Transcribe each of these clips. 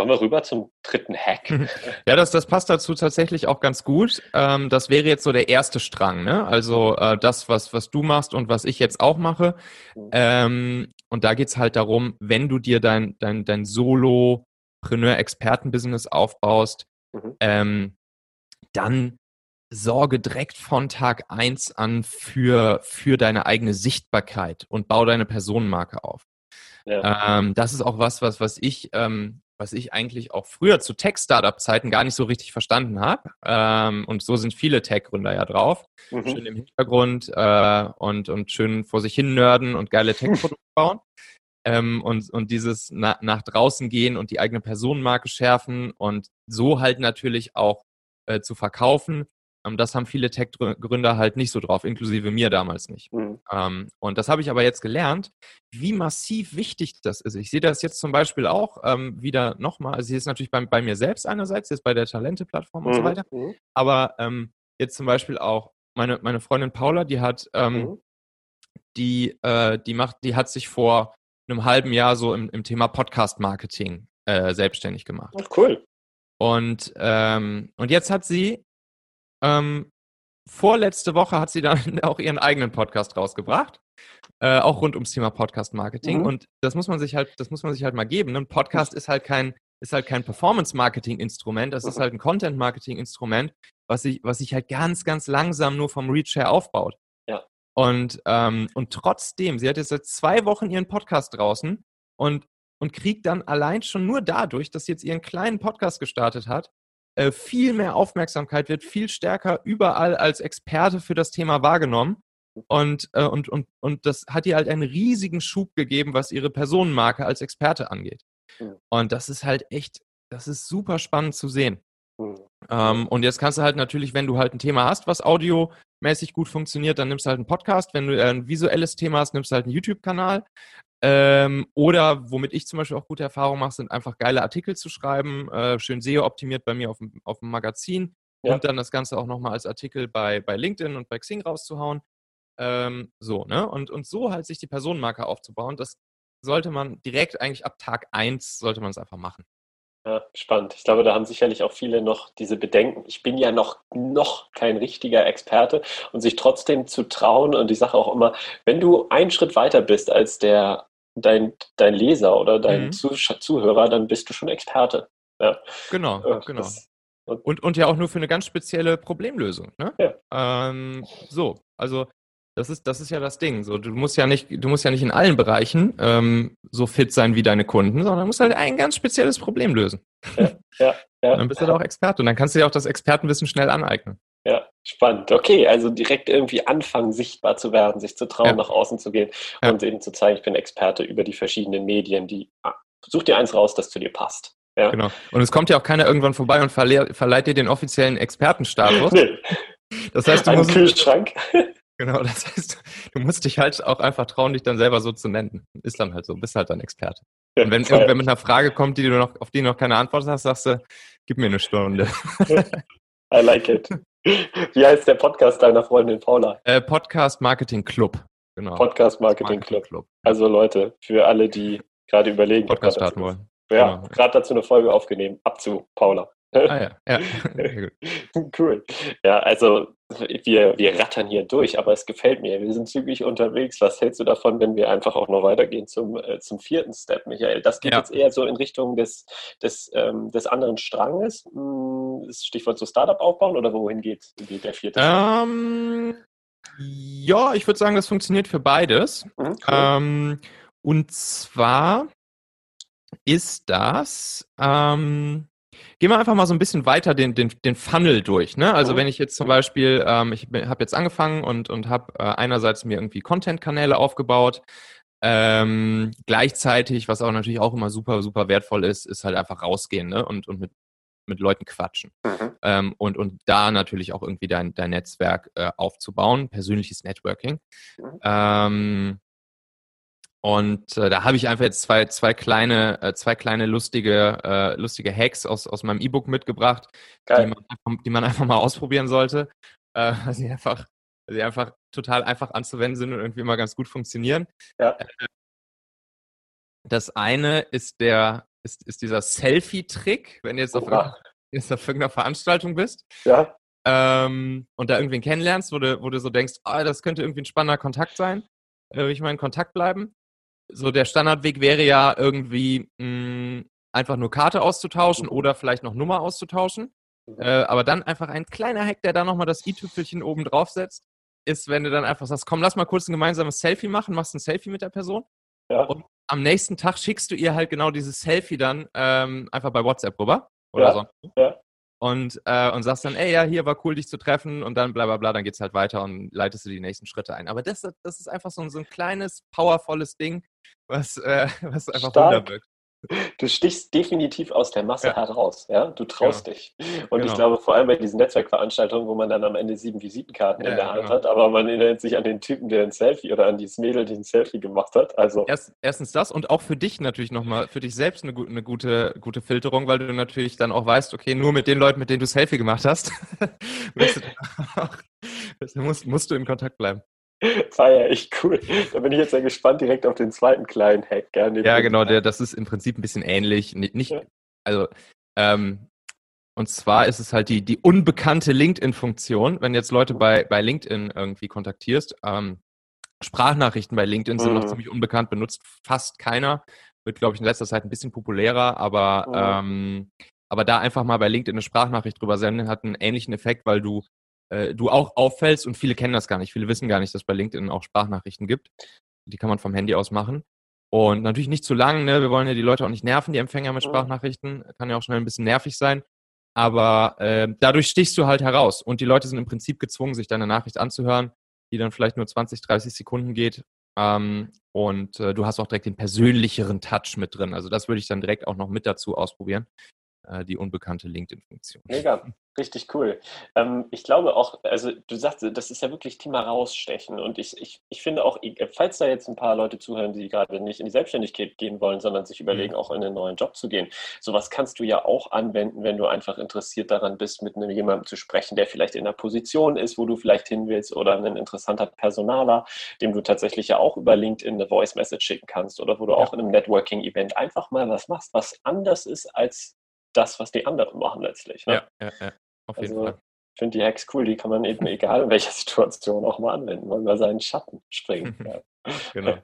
Kommen wir rüber zum dritten Hack. Ja, das, das passt dazu tatsächlich auch ganz gut. Ähm, das wäre jetzt so der erste Strang, ne? Also äh, das, was, was du machst und was ich jetzt auch mache. Mhm. Ähm, und da geht's halt darum, wenn du dir dein, dein, dein Solo-Preneur-Experten-Business aufbaust, Mhm. ähm, dann sorge direkt von Tag eins an für, für deine eigene Sichtbarkeit und bau deine Personenmarke auf. Ja. Ähm, das ist auch was, was, was ich, ähm, was ich eigentlich auch früher zu Tech-Startup-Zeiten gar nicht so richtig verstanden habe. Ähm, und so sind viele Tech-Gründer ja drauf. Mhm. Schön im Hintergrund äh, und, und schön vor sich hin nörden und geile Tech-Produkte bauen. Ähm, und, und dieses na, nach draußen gehen und die eigene Personenmarke schärfen und so halt natürlich auch äh, zu verkaufen. Ähm, das haben viele Tech-Gründer halt nicht so drauf, inklusive mir damals nicht. Mhm. Ähm, und das habe ich aber jetzt gelernt, wie massiv wichtig das ist. Ich sehe das jetzt zum Beispiel auch ähm, wieder nochmal. Also, hier ist natürlich bei, bei mir selbst einerseits, jetzt bei der Talente-Plattform und so Mhm. weiter. Mhm. Aber ähm, jetzt zum Beispiel auch meine, meine Freundin Paula, die hat, ähm, Mhm. die, äh, die macht, die hat sich vor einem halben Jahr so im, im Thema Podcast-Marketing äh, selbstständig gemacht. Ach, cool. Und, ähm, und jetzt hat sie, ähm, vorletzte Woche hat sie dann auch ihren eigenen Podcast rausgebracht. Äh, auch rund ums Thema Podcast-Marketing. Mhm. Und das muss man sich halt, das muss man sich halt mal geben. ne? Ein Podcast ist halt kein, ist halt kein Performance-Marketing-Instrument, das ist Mhm. halt ein Content-Marketing-Instrument, was sich, was sich halt ganz, ganz langsam nur vom Reach her aufbaut. Ja. Und, ähm, und trotzdem, sie hat jetzt seit zwei Wochen ihren Podcast draußen und, und kriegt dann allein schon nur dadurch, dass sie jetzt ihren kleinen Podcast gestartet hat, äh, viel mehr Aufmerksamkeit, wird viel stärker überall als Experte für das Thema wahrgenommen. Und, äh, und, und, und das hat ihr halt einen riesigen Schub gegeben, was ihre Personenmarke als Experte angeht. Und das ist halt echt, das ist super spannend zu sehen. Mhm. Ähm, und jetzt kannst du halt natürlich, wenn du halt ein Thema hast, was audiomäßig gut funktioniert, dann nimmst du halt einen Podcast. Wenn du äh, ein visuelles Thema hast, nimmst du halt einen YouTube-Kanal. Ähm, oder womit ich zum Beispiel auch gute Erfahrungen mache, sind einfach geile Artikel zu schreiben, äh, schön SEO-optimiert bei mir auf dem, auf dem Magazin Ja. und dann das Ganze auch nochmal als Artikel bei, bei LinkedIn und bei Xing rauszuhauen. Ähm, so, ne? Und, und so halt sich die Personenmarke aufzubauen, das sollte man direkt eigentlich ab Tag eins sollte man es einfach machen. Ja, spannend. Ich glaube, da haben sicherlich auch viele noch diese Bedenken. Ich bin ja noch, noch kein richtiger Experte und sich trotzdem zu trauen und die Sache auch immer, wenn du einen Schritt weiter bist als der, dein, dein Leser oder dein Mhm. Zuhörer, dann bist du schon Experte. Ja, Genau, genau. das- Und, und ja auch nur für eine ganz spezielle Problemlösung. Ne? Ja. Ähm, so, also das ist, das ist ja das Ding. So, du musst ja nicht, du musst ja nicht in allen Bereichen ähm, so fit sein wie deine Kunden, sondern musst halt ein ganz spezielles Problem lösen. ja, ja. Und dann bist du da auch Experte und dann kannst du dir auch das Expertenwissen schnell aneignen. Ja, spannend. Okay, also direkt irgendwie anfangen, sichtbar zu werden, sich zu trauen, Ja. nach außen zu gehen Ja. und eben zu zeigen, ich bin Experte über die verschiedenen Medien, die ah, such dir eins raus, das zu dir passt. Ja. Genau. Und es kommt ja auch keiner irgendwann vorbei und verle verleiht dir den offiziellen Expertenstatus. Nee, Das heißt, du einen musst, Kühlschrank. genau, das heißt, du musst dich halt auch einfach trauen, dich dann selber so zu nennen. Ist dann halt so, bist halt dann Experte. Und wenn Voll. irgendwer mit einer Frage kommt, die du noch, auf die du noch keine Antwort hast, sagst du, gib mir eine Stunde. I like it. Wie heißt der Podcast deiner Freundin Paula? Äh, Podcast Marketing Club. Genau. Podcast Marketing Club. Also Leute, für alle, die gerade überlegen, Podcast starten wollen. Ja, Genau. gerade dazu eine Folge aufgenommen. Ab zu Paula. Ah ja, ja. Cool. Ja, also wir, wir rattern hier durch, aber es gefällt mir. Wir sind zügig unterwegs. Was hältst du davon, wenn wir einfach auch noch weitergehen zum, äh, zum vierten Step, Michael? Das geht Ja. jetzt eher so in Richtung des, des, ähm, des anderen Stranges. Hm, Das Stichwort so Startup aufbauen oder wohin geht, geht der vierte Step? Ähm, ja, ich würde sagen, das funktioniert für beides. Mhm, cool. Ähm, und zwar ist das, ähm, gehen wir einfach mal so ein bisschen weiter den, den, den Funnel durch. Ne? Also Mhm. wenn ich jetzt zum Beispiel, ähm, ich habe jetzt angefangen und, und habe äh, einerseits mir irgendwie Content-Kanäle aufgebaut, ähm, gleichzeitig, was auch natürlich auch immer super, super wertvoll ist, ist halt einfach rausgehen ne? und, und mit, mit Leuten quatschen. Mhm. Ähm, und, und da natürlich auch irgendwie dein, dein Netzwerk äh, aufzubauen, persönliches Networking. Mhm. Ähm, und äh, da habe ich einfach jetzt zwei, zwei kleine, äh, zwei kleine lustige, äh, lustige Hacks aus, aus meinem E-Book mitgebracht, die man, einfach, die man einfach mal ausprobieren sollte, äh, weil sie einfach, weil sie einfach total einfach anzuwenden sind und irgendwie immer ganz gut funktionieren. Ja. Das eine ist der ist, ist dieser Selfie-Trick, wenn du jetzt auf, jetzt auf irgendeiner Veranstaltung bist Ja, ähm, und da irgendwen kennenlernst, wo du, wo du so denkst, ah, das könnte irgendwie ein spannender Kontakt sein, äh, will ich mal in Kontakt bleiben. So der Standardweg wäre ja irgendwie mh, einfach nur Karte auszutauschen Mhm. oder vielleicht noch Nummer auszutauschen. Mhm. Äh, aber dann einfach ein kleiner Hack, der da nochmal das i-Tüpfelchen oben drauf setzt, ist, wenn du dann einfach sagst, komm, lass mal kurz ein gemeinsames Selfie machen, machst ein Selfie mit der Person. ja, Und am nächsten Tag schickst du ihr halt genau dieses Selfie dann ähm, einfach bei WhatsApp rüber. Oder Ja, sonst. ja. Und, äh, und sagst dann, ey, ja, hier war cool, dich zu treffen und dann bla bla bla, dann geht's halt weiter und leitest du die nächsten Schritte ein. Aber das, das ist einfach so ein, so ein kleines, powervolles Ding, was, äh, was einfach Stark. Wunder wirkt. Du stichst definitiv aus der Masse Ja. heraus, ja. Du traust dich. Und ich Genau. glaube, vor allem bei diesen Netzwerkveranstaltungen, wo man dann am Ende sieben Visitenkarten Ja, in der Hand genau. hat, aber man erinnert sich an den Typen, der ein Selfie oder an dieses Mädel, die ein Selfie gemacht hat. Also, Erst, erstens das und auch für dich natürlich nochmal, für dich selbst eine, eine gute, gute Filterung, weil du natürlich dann auch weißt, okay, nur mit den Leuten, mit denen du Selfie gemacht hast, du musst, musst du in Kontakt bleiben. feier ich cool. Da bin ich jetzt sehr gespannt direkt auf den zweiten kleinen Hack. Ja, du- genau, der, das ist im Prinzip ein bisschen ähnlich. Nicht, Ja. also, ähm, und zwar ist es halt die, die unbekannte LinkedIn-Funktion, wenn jetzt Leute bei, bei LinkedIn irgendwie kontaktierst. Ähm, Sprachnachrichten bei LinkedIn sind noch Mhm. ziemlich unbekannt, benutzt fast keiner. Wird, glaube ich, in letzter Zeit ein bisschen populärer, aber, ähm, aber da einfach mal bei LinkedIn eine Sprachnachricht drüber senden, hat einen ähnlichen Effekt, weil du, äh, du auch auffällst und viele kennen das gar nicht. Viele wissen gar nicht, dass es bei LinkedIn auch Sprachnachrichten gibt. Die kann man vom Handy aus machen. Und natürlich nicht zu lang, ne? Wir wollen ja die Leute auch nicht nerven, die Empfänger mit Mhm. Sprachnachrichten. Kann ja auch schnell ein bisschen nervig sein. Aber äh, dadurch stichst du halt heraus. Und die Leute sind im Prinzip gezwungen, sich deine Nachricht anzuhören, die dann vielleicht nur 20, 30 Sekunden geht. Ähm, und äh, du hast auch direkt den persönlicheren Touch mit drin. Also das würde ich dann direkt auch noch mit dazu ausprobieren. Äh, die unbekannte LinkedIn-Funktion. Mega, richtig cool. Ähm, ich glaube auch, also du sagst, das ist ja wirklich Thema rausstechen. Und ich, ich, ich finde auch, falls da jetzt ein paar Leute zuhören, die gerade nicht in die Selbstständigkeit gehen wollen, sondern sich überlegen, auch in einen neuen Job zu gehen, sowas kannst du ja auch anwenden, wenn du einfach interessiert daran bist, mit einem, jemandem zu sprechen, der vielleicht in einer Position ist, wo du vielleicht hin willst, oder ein interessanter Personaler, dem du tatsächlich ja auch über LinkedIn eine Voice Message schicken kannst, oder wo du Ja. auch in einem Networking-Event einfach mal was machst, was anders ist als das, was die anderen machen letztlich. Ne? Ja, ja, ja. Auf jeden Also, Fall. ich finde die Hacks cool, die kann man eben egal in welcher Situation auch mal anwenden, mal über seinen Schatten springen. Ja. Genau.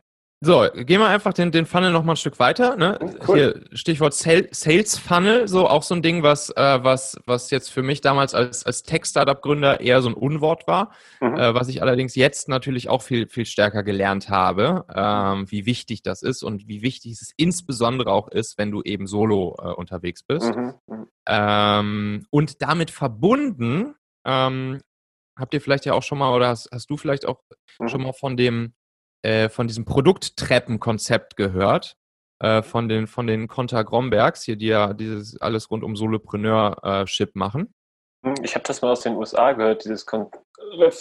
So, gehen wir einfach den, den Funnel noch mal ein Stück weiter. Ne? Mhm, cool. Hier Stichwort Sal Sales Funnel, so auch so ein Ding, was, äh, was, was jetzt für mich damals als, als Tech-Startup-Gründer eher so ein Unwort war, Mhm. äh, was ich allerdings jetzt natürlich auch viel, viel stärker gelernt habe, ähm, wie wichtig das ist und wie wichtig es insbesondere auch ist, wenn du eben solo äh, unterwegs bist. Mhm. Mhm. Ähm, und damit verbunden, ähm, habt ihr vielleicht ja auch schon mal, oder hast, hast du vielleicht auch Mhm. schon mal von dem, äh, von diesem Produkttreppenkonzept gehört? Äh, von den, von den Conta Grombergs, hier, die ja dieses alles rund um Solopreneurship machen. Mhm. Ich habe das mal aus den USA gehört, dieses Kon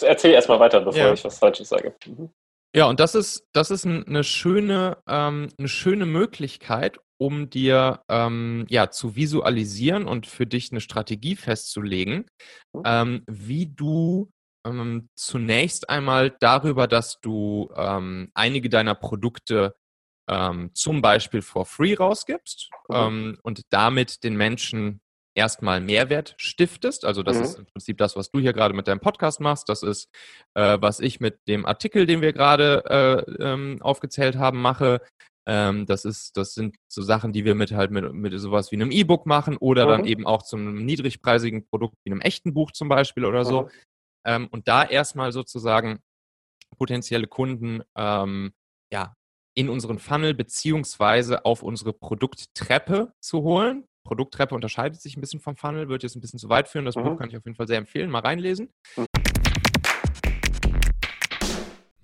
Erzähl erstmal weiter, bevor Ja. ich was Falsches sage. Mhm. Ja, und das ist, das ist ein- eine schöne, ähm, eine schöne Möglichkeit, um dir ähm, ja, zu visualisieren und für dich eine Strategie festzulegen, Mhm. ähm, wie du ähm, zunächst einmal darüber, dass du ähm, einige deiner Produkte ähm, zum Beispiel for free rausgibst Mhm. ähm, und damit den Menschen erstmal Mehrwert stiftest. Also das Mhm. ist im Prinzip das, was du hier gerade mit deinem Podcast machst. Das ist, äh, was ich mit dem Artikel, den wir gerade äh, ähm, aufgezählt haben, mache. Ähm, das ist, das sind so Sachen, die wir mit halt mit, mit sowas wie einem E-Book machen oder dann Mhm. eben auch zu einem niedrigpreisigen Produkt wie einem echten Buch zum Beispiel oder so. Mhm. Ähm, und da erstmal sozusagen potenzielle Kunden ähm, ja, in unseren Funnel beziehungsweise auf unsere Produkttreppe zu holen. Produkttreppe unterscheidet sich ein bisschen vom Funnel, wird jetzt ein bisschen zu weit führen. Das Mhm. Buch kann ich auf jeden Fall sehr empfehlen. Mal reinlesen.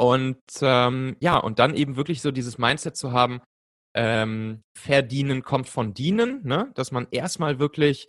und ähm, ja, und dann eben wirklich so dieses Mindset zu haben, ähm, verdienen kommt von dienen, ne? dass man erstmal wirklich,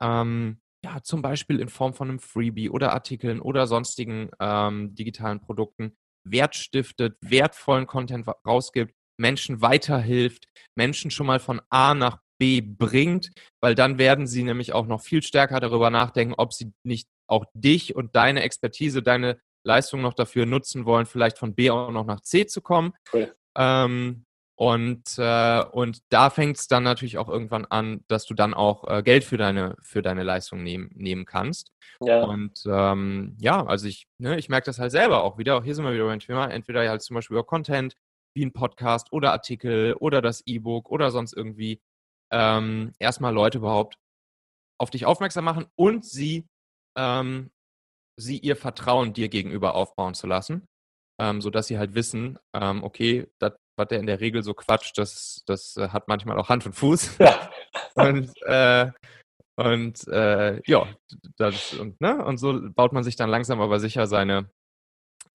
ähm, ja, zum Beispiel in Form von einem Freebie oder Artikeln oder sonstigen ähm, digitalen Produkten Wert stiftet, wertvollen Content rausgibt, Menschen weiterhilft, Menschen schon mal von A nach B bringt, weil dann werden sie nämlich auch noch viel stärker darüber nachdenken, ob sie nicht auch dich und deine Expertise, deine Leistung noch dafür nutzen wollen, vielleicht von B auch noch nach C zu kommen. Cool. Ähm, und, äh, und da fängt es dann natürlich auch irgendwann an, dass du dann auch äh, Geld für deine, für deine Leistung nehmen, nehmen kannst. Ja. Und ähm, ja, also ich, ne, ich merke das halt selber auch wieder. Auch hier sind wir wieder beim Thema. Entweder halt zum Beispiel über Content, wie ein Podcast oder Artikel oder das E-Book oder sonst irgendwie ähm, erstmal Leute überhaupt auf dich aufmerksam machen und sie ähm, sie ihr Vertrauen dir gegenüber aufbauen zu lassen, ähm, sodass sie halt wissen, ähm, okay, das, was der in der Regel so quatscht, das, das äh, hat manchmal auch Hand und Fuß. Ja. und äh, und äh, ja, das, und, ne? und so baut man sich dann langsam aber sicher seine,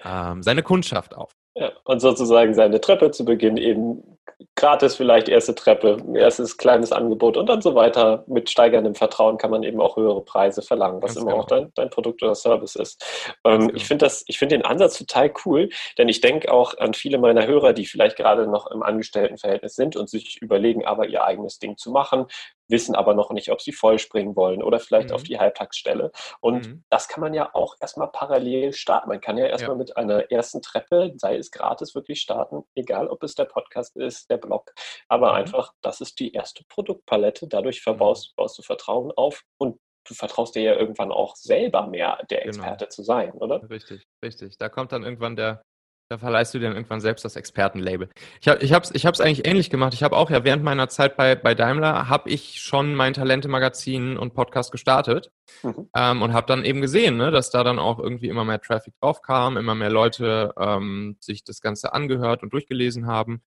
ähm, seine Kundschaft auf. Ja, und sozusagen seine Treppe zu Beginn eben gratis vielleicht erste Treppe, erstes kleines Angebot und dann so weiter. Mit steigerndem Vertrauen kann man eben auch höhere Preise verlangen, was Ganz immer genau. auch dein, dein, Produkt oder Service ist. Ähm, genau. Ich finde das, ich finde den Ansatz total cool, denn ich denke auch an viele meiner Hörer, die vielleicht gerade noch im Angestelltenverhältnis sind und sich überlegen, aber ihr eigenes Ding zu machen, wissen aber noch nicht, ob sie voll springen wollen oder vielleicht mhm. auf die Halbtagsstelle. Und mhm. das kann man ja auch erstmal parallel starten. Man kann ja erstmal ja. mit einer ersten Treppe, sei es gratis, wirklich starten, egal ob es der Podcast ist, der Blog. Aber mhm. einfach, das ist die erste Produktpalette. Dadurch verbaust, mhm. baust du Vertrauen auf und du vertraust dir ja irgendwann auch selber mehr, der genau. Experte genau. zu sein, oder? Richtig, richtig. Da kommt dann irgendwann der, da verleihst du dir dann irgendwann selbst das Expertenlabel. Ich habe ich hab's, ich hab's eigentlich ähnlich gemacht. Ich habe auch ja während meiner Zeit bei, bei Daimler, habe ich schon mein Talente-Magazin und Podcast gestartet mhm. ähm, und habe dann eben gesehen, ne, dass da dann auch irgendwie immer mehr Traffic drauf kam, immer mehr Leute ähm, sich das Ganze angehört und durchgelesen haben.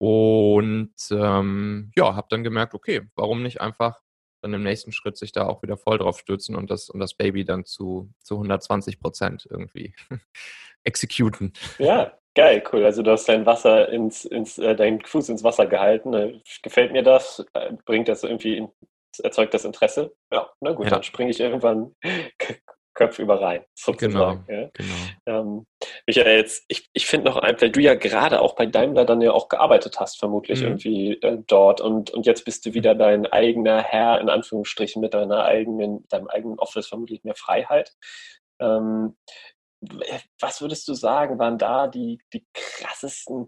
Und ähm, ja, habe dann gemerkt, okay, warum nicht einfach dann im nächsten Schritt sich da auch wieder voll drauf stürzen und das, und das Baby dann zu, zu 120 Prozent irgendwie exekuten. Ja, geil, cool. Also du hast dein Wasser ins, ins äh, deinen Fuß ins Wasser gehalten. Äh, gefällt mir das? Äh, bringt das irgendwie in, erzeugt das Interesse? Ja, na gut, ja. dann springe ich irgendwann köpfüber rein, sozusagen. Genau, ja. genau. Ähm, Michael, jetzt, ich, ich finde noch ein, weil du ja gerade auch bei Daimler dann ja auch gearbeitet hast, vermutlich mhm. irgendwie äh, dort und, und jetzt bist du wieder dein eigener Herr, in Anführungsstrichen, mit deiner eigenen, deinem eigenen Office, vermutlich mehr Freiheit. Ähm, was würdest du sagen, waren da die, die krassesten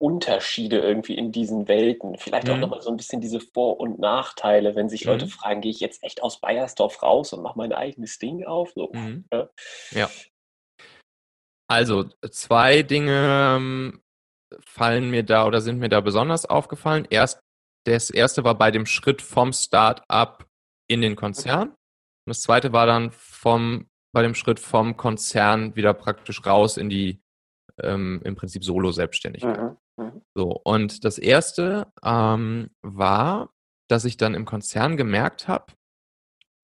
Unterschiede irgendwie in diesen Welten? Vielleicht mhm. auch nochmal so ein bisschen diese Vor- und Nachteile, wenn sich mhm. Leute fragen, gehe ich jetzt echt aus Bayersdorf raus und mache mein eigenes Ding auf? So, mhm. ja. ja. Also, zwei Dinge ähm, fallen mir da oder sind mir da besonders aufgefallen. Erst, das erste war bei dem Schritt vom Start-up in den Konzern. Und das zweite war dann vom bei dem Schritt vom Konzern wieder praktisch raus in die ähm, im Prinzip Solo-Selbstständigkeit. Mhm. Mhm. So, und das erste ähm, war, dass ich dann im Konzern gemerkt habe,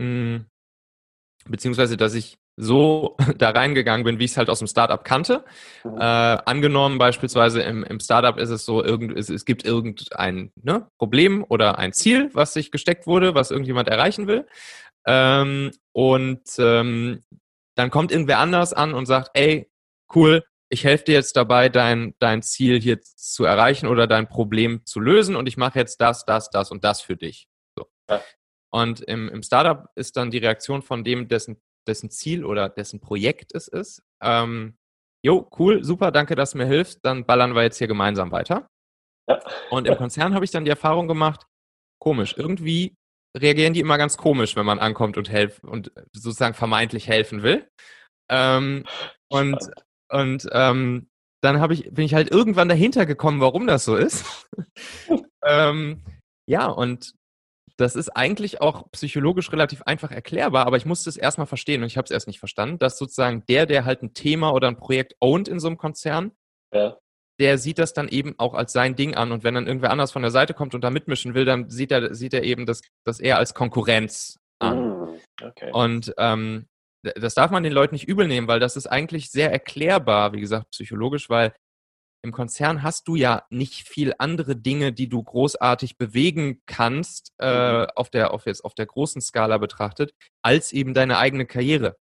hm, beziehungsweise dass ich so da reingegangen bin, wie ich es halt aus dem Startup kannte. Mhm. Äh, angenommen beispielsweise im, im Startup ist es so, irgend, es, es gibt irgendein ne, Problem oder ein Ziel, was sich gesteckt wurde, was irgendjemand erreichen will. Ähm, und ähm, dann kommt irgendwer anders an und sagt, ey, cool, ich helfe dir jetzt dabei, dein, dein Ziel hier zu erreichen oder dein Problem zu lösen und ich mache jetzt das, das, das und das für dich. So. Ja. Und im, im Startup ist dann die Reaktion von dem, dessen, dessen Ziel oder dessen Projekt es ist, ähm, jo, cool, super, danke, dass du mir hilfst, dann ballern wir jetzt hier gemeinsam weiter. Ja. Und im Konzern habe ich dann die Erfahrung gemacht, komisch, irgendwie reagieren die immer ganz komisch, wenn man ankommt und helfen und sozusagen vermeintlich helfen will. Ähm, und, Und ähm, dann habe ich, bin ich halt irgendwann dahinter gekommen, warum das so ist. ähm, ja, und das ist eigentlich auch psychologisch relativ einfach erklärbar, aber ich musste es erstmal verstehen und ich habe es erst nicht verstanden, dass sozusagen der, der halt ein Thema oder ein Projekt ownt in so einem Konzern, ja. der sieht das dann eben auch als sein Ding an und wenn dann irgendwer anders von der Seite kommt und da mitmischen will, dann sieht er, sieht er eben das, das eher als Konkurrenz an. Mm, okay. Und ähm, das darf man den Leuten nicht übel nehmen, weil das ist eigentlich sehr erklärbar, wie gesagt, psychologisch, weil im Konzern hast du ja nicht viel andere Dinge, die du großartig bewegen kannst, äh, mhm. auf, der, auf, jetzt, auf der großen Skala betrachtet, als eben deine eigene Karriere.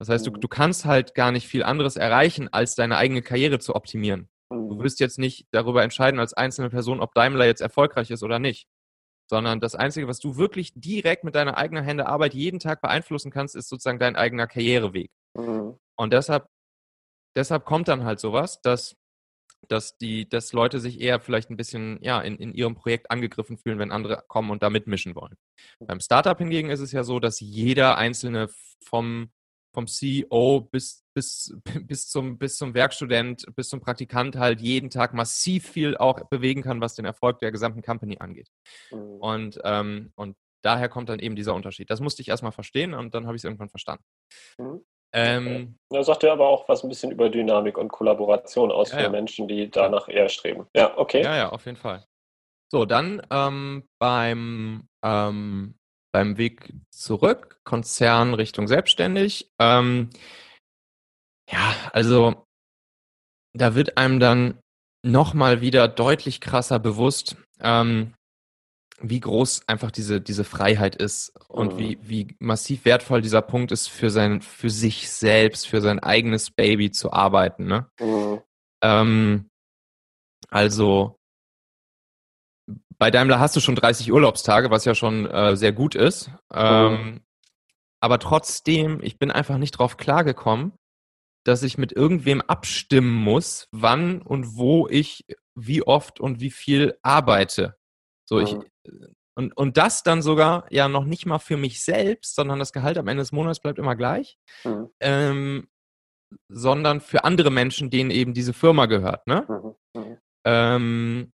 Das heißt, du, mhm. du kannst halt gar nicht viel anderes erreichen, als deine eigene Karriere zu optimieren. Du mhm. wirst jetzt nicht darüber entscheiden als einzelne Person, ob Daimler jetzt erfolgreich ist oder nicht. Sondern das Einzige, was du wirklich direkt mit deiner eigenen Hände Arbeit jeden Tag beeinflussen kannst, ist sozusagen dein eigener Karriereweg. Mhm. Und deshalb, deshalb kommt dann halt sowas, dass dass die, dass Leute sich eher vielleicht ein bisschen ja in, in ihrem Projekt angegriffen fühlen, wenn andere kommen und da mitmischen wollen. Beim Startup hingegen ist es ja so, dass jeder einzelne vom vom CEO bis, bis, bis, zum, bis zum Werkstudent, bis zum Praktikant halt jeden Tag massiv viel auch bewegen kann, was den Erfolg der gesamten Company angeht. Mhm. Und, ähm, und daher kommt dann eben dieser Unterschied. Das musste ich erstmal verstehen und dann habe ich es irgendwann verstanden. Mhm. Ähm, Da sagt er aber auch was ein bisschen über Dynamik und Kollaboration aus ja, für ja. Menschen, die danach eher streben. Ja, okay. Ja, ja, auf jeden Fall. So, dann ähm, beim, ähm, beim Weg zurück, Konzern Richtung selbstständig. Ähm, ja, also da wird einem dann nochmal wieder deutlich krasser bewusst, ähm, wie groß einfach diese, diese Freiheit ist und mhm. wie, wie massiv wertvoll dieser Punkt ist, für sein, für sich selbst, für sein eigenes Baby zu arbeiten. Ne? Mhm. Ähm, also bei Daimler hast du schon 30 Urlaubstage, was ja schon äh, sehr gut ist. Ähm, mhm. Aber trotzdem, ich bin einfach nicht drauf klargekommen, dass ich mit irgendwem abstimmen muss, wann und wo ich wie oft und wie viel arbeite. So, ich, und, und das dann sogar ja noch nicht mal für mich selbst, sondern das Gehalt am Ende des Monats bleibt immer gleich, mhm. ähm, sondern für andere Menschen, denen eben diese Firma gehört. Ne? Mhm. Mhm. Ähm,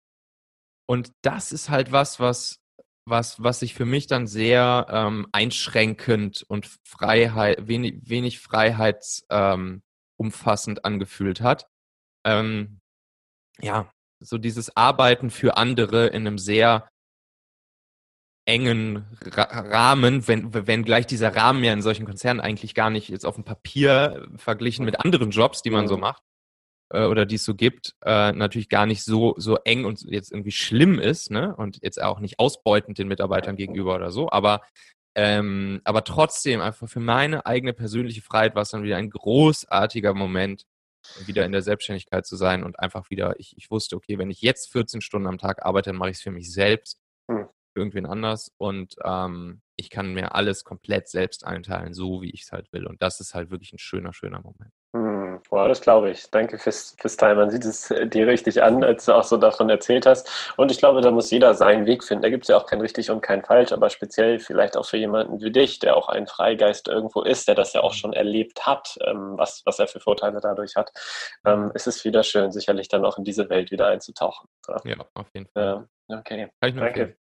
und das ist halt was, was, was, was sich für mich dann sehr ähm, einschränkend und Freiheit, wenig, wenig freiheitsumfassend ähm, angefühlt hat. Ähm, ja, so dieses Arbeiten für andere in einem sehr engen Rahmen, wenn, wenn gleich dieser Rahmen ja in solchen Konzernen eigentlich gar nicht jetzt auf dem Papier verglichen mit anderen Jobs, die man so macht äh, oder die es so gibt, äh, natürlich gar nicht so, so eng und jetzt irgendwie schlimm ist, ne? Und jetzt auch nicht ausbeutend den Mitarbeitern gegenüber oder so, aber ähm, aber trotzdem einfach für meine eigene persönliche Freiheit war es dann wieder ein großartiger Moment, wieder in der Selbstständigkeit zu sein und einfach wieder, ich, ich wusste, okay, wenn ich jetzt 14 Stunden am Tag arbeite, dann mache ich es für mich selbst. Irgendwen anders und ähm, ich kann mir alles komplett selbst einteilen, so wie ich es halt will. Und das ist halt wirklich ein schöner, schöner Moment. Hm, wow, das glaube ich. Danke fürs, fürs Teilen. Man sieht es äh, dir richtig an, als du auch so davon erzählt hast. Und ich glaube, da muss jeder seinen Weg finden. Da gibt es ja auch kein richtig und kein falsch, aber speziell vielleicht auch für jemanden wie dich, der auch ein Freigeist irgendwo ist, der das ja auch schon erlebt hat, ähm, was, was er für Vorteile dadurch hat, ähm, ist es wieder schön, sicherlich dann auch in diese Welt wieder einzutauchen. Ja, auf jeden Fall. Ja, okay. Danke. Empfehlen.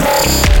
Bye.